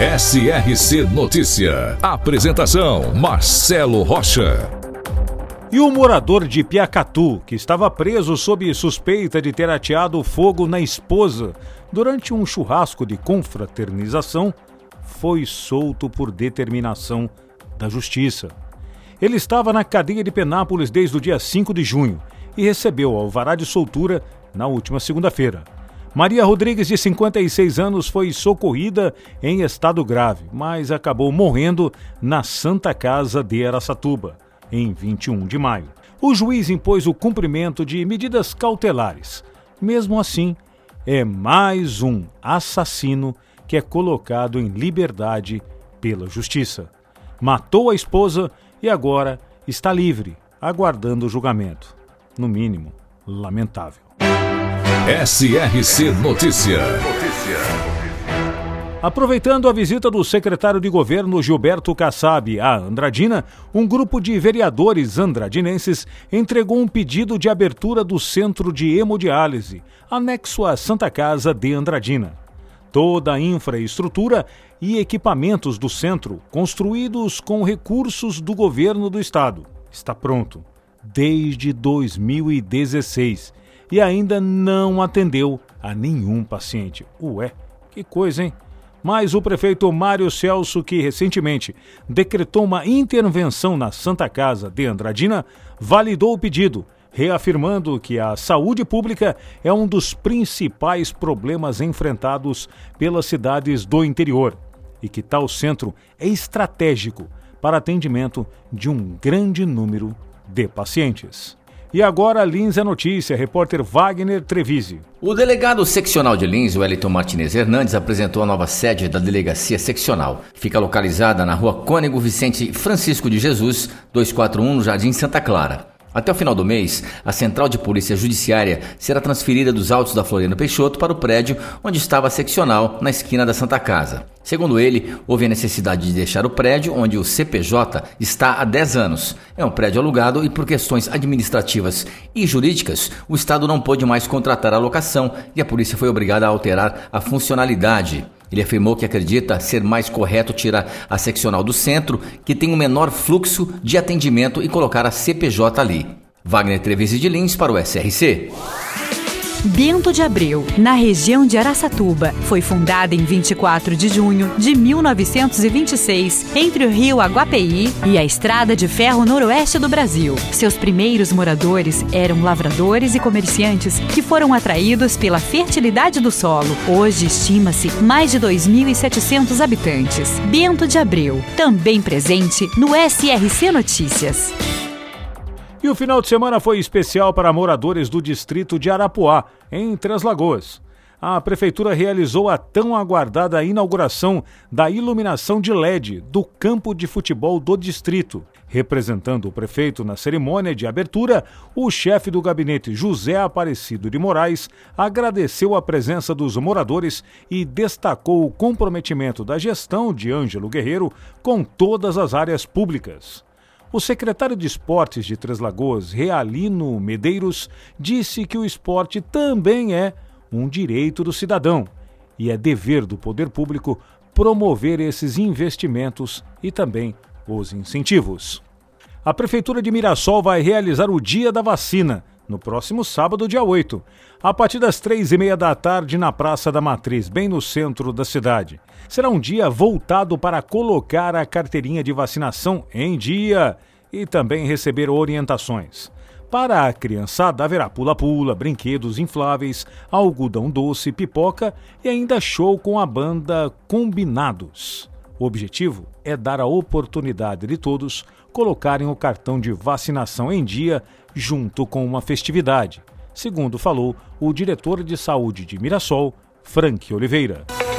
SRC Notícia. Apresentação: Marcelo Rocha. E o morador de Piacatu, que estava preso sob suspeita de ter ateado fogo na esposa durante um churrasco de confraternização, foi solto por determinação da Justiça. Ele estava na cadeia de Penápolis desde o dia 5 de junho e recebeu alvará de soltura na última segunda-feira. Maria Rodrigues, de 56 anos, foi socorrida em estado grave, mas acabou morrendo na Santa Casa de Aracatuba, em 21 de maio. O juiz impôs o cumprimento de medidas cautelares. Mesmo assim, é mais um assassino que é colocado em liberdade pela justiça. Matou a esposa e agora está livre, aguardando o julgamento. No mínimo, lamentável. SRC Notícia. Aproveitando a visita do secretário de governo Gilberto Kassab à Andradina, um grupo de vereadores andradinenses entregou um pedido de abertura do centro de hemodiálise, anexo à Santa Casa de Andradina. Toda a infraestrutura e equipamentos do centro, construídos com recursos do governo do estado, está pronto desde 2016 e ainda não atendeu a nenhum paciente. Ué, que coisa, hein? Mas o prefeito Mário Celso, que recentemente decretou uma intervenção na Santa Casa de Andradina, validou o pedido, reafirmando que a saúde pública é um dos principais problemas enfrentados pelas cidades do interior e que tal centro é estratégico para atendimento de um grande número de pacientes. E agora Lins é notícia, repórter Wagner Trevisi. O delegado seccional de Lins, Wellington Martinez Hernandes, apresentou a nova sede da delegacia seccional. Fica localizada na rua Cônego Vicente Francisco de Jesus, 241, no Jardim Santa Clara. Até o final do mês, a Central de Polícia Judiciária será transferida dos autos da Floriano Peixoto para o prédio onde estava a seccional, na esquina da Santa Casa. Segundo ele, houve a necessidade de deixar o prédio onde o CPJ está há 10 anos. É um prédio alugado e, por questões administrativas e jurídicas, o Estado não pôde mais contratar a locação e a polícia foi obrigada a alterar a funcionalidade. Ele afirmou que acredita ser mais correto tirar a seccional do centro, que tem um menor fluxo de atendimento, e colocar a CPJ ali. Wagner Treviso de Lins para o SRC. Bento de Abreu, na região de Araçatuba, foi fundada em 24 de junho de 1926, entre o rio Aguapeí e a estrada de ferro noroeste do Brasil. Seus primeiros moradores eram lavradores e comerciantes que foram atraídos pela fertilidade do solo. Hoje estima-se mais de 2.700 habitantes. Bento de Abreu, também presente no SRC Notícias. E o final de semana foi especial para moradores do distrito de Arapuá, em Três Lagoas. A prefeitura realizou a tão aguardada inauguração da iluminação de LED do campo de futebol do distrito. Representando o prefeito na cerimônia de abertura, o chefe do gabinete José Aparecido de Moraes agradeceu a presença dos moradores e destacou o comprometimento da gestão de Ângelo Guerreiro com todas as áreas públicas. O secretário de Esportes de Três Lagoas, Realino Medeiros, disse que o esporte também é um direito do cidadão e é dever do poder público promover esses investimentos e também os incentivos. A Prefeitura de Mirassol vai realizar o Dia da Vacina no próximo sábado, dia 8, a partir das três e meia da tarde na Praça da Matriz, bem no centro da cidade. Será um dia voltado para colocar a carteirinha de vacinação em dia e também receber orientações. Para a criançada haverá pula-pula, brinquedos infláveis, algodão doce, pipoca e ainda show com a banda Combinados. O objetivo é dar a oportunidade de todos colocarem o cartão de vacinação em dia junto com uma festividade, segundo falou o diretor de saúde de Mirassol, Frank Oliveira.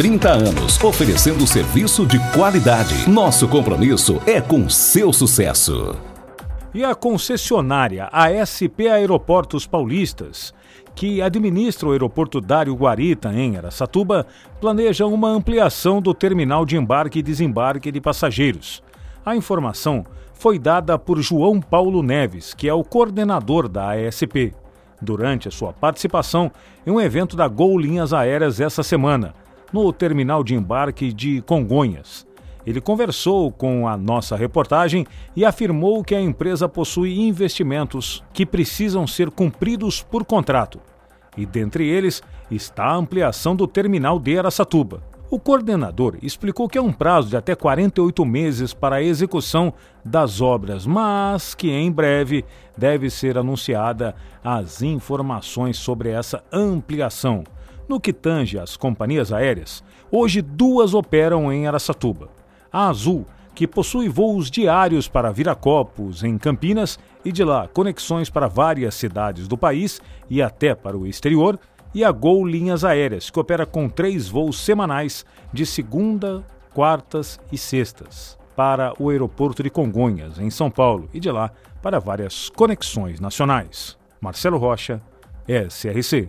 30 anos, oferecendo serviço de qualidade. Nosso compromisso é com seu sucesso. E a concessionária ASP Aeroportos Paulistas, que administra o aeroporto Dário Guarita, em Aracatuba, planeja uma ampliação do terminal de embarque e desembarque de passageiros. A informação foi dada por João Paulo Neves, que é o coordenador da ASP, durante a sua participação em um evento da Gol Linhas Aéreas essa semana, no terminal de embarque de Congonhas. Ele conversou com a nossa reportagem e afirmou que a empresa possui investimentos que precisam ser cumpridos por contrato. E dentre eles está a ampliação do terminal de Aracatuba. O coordenador explicou que é um prazo de até 48 meses para a execução das obras, mas que em breve deve ser anunciada as informações sobre essa ampliação. No que tange às companhias aéreas, hoje duas operam em Aracatuba. A Azul, que possui voos diários para Viracopos, em Campinas, e de lá conexões para várias cidades do país e até para o exterior, e a Gol Linhas Aéreas, que opera com três voos semanais de segunda, quartas e sextas para o aeroporto de Congonhas, em São Paulo, e de lá para várias conexões nacionais. Marcelo Rocha, SRC.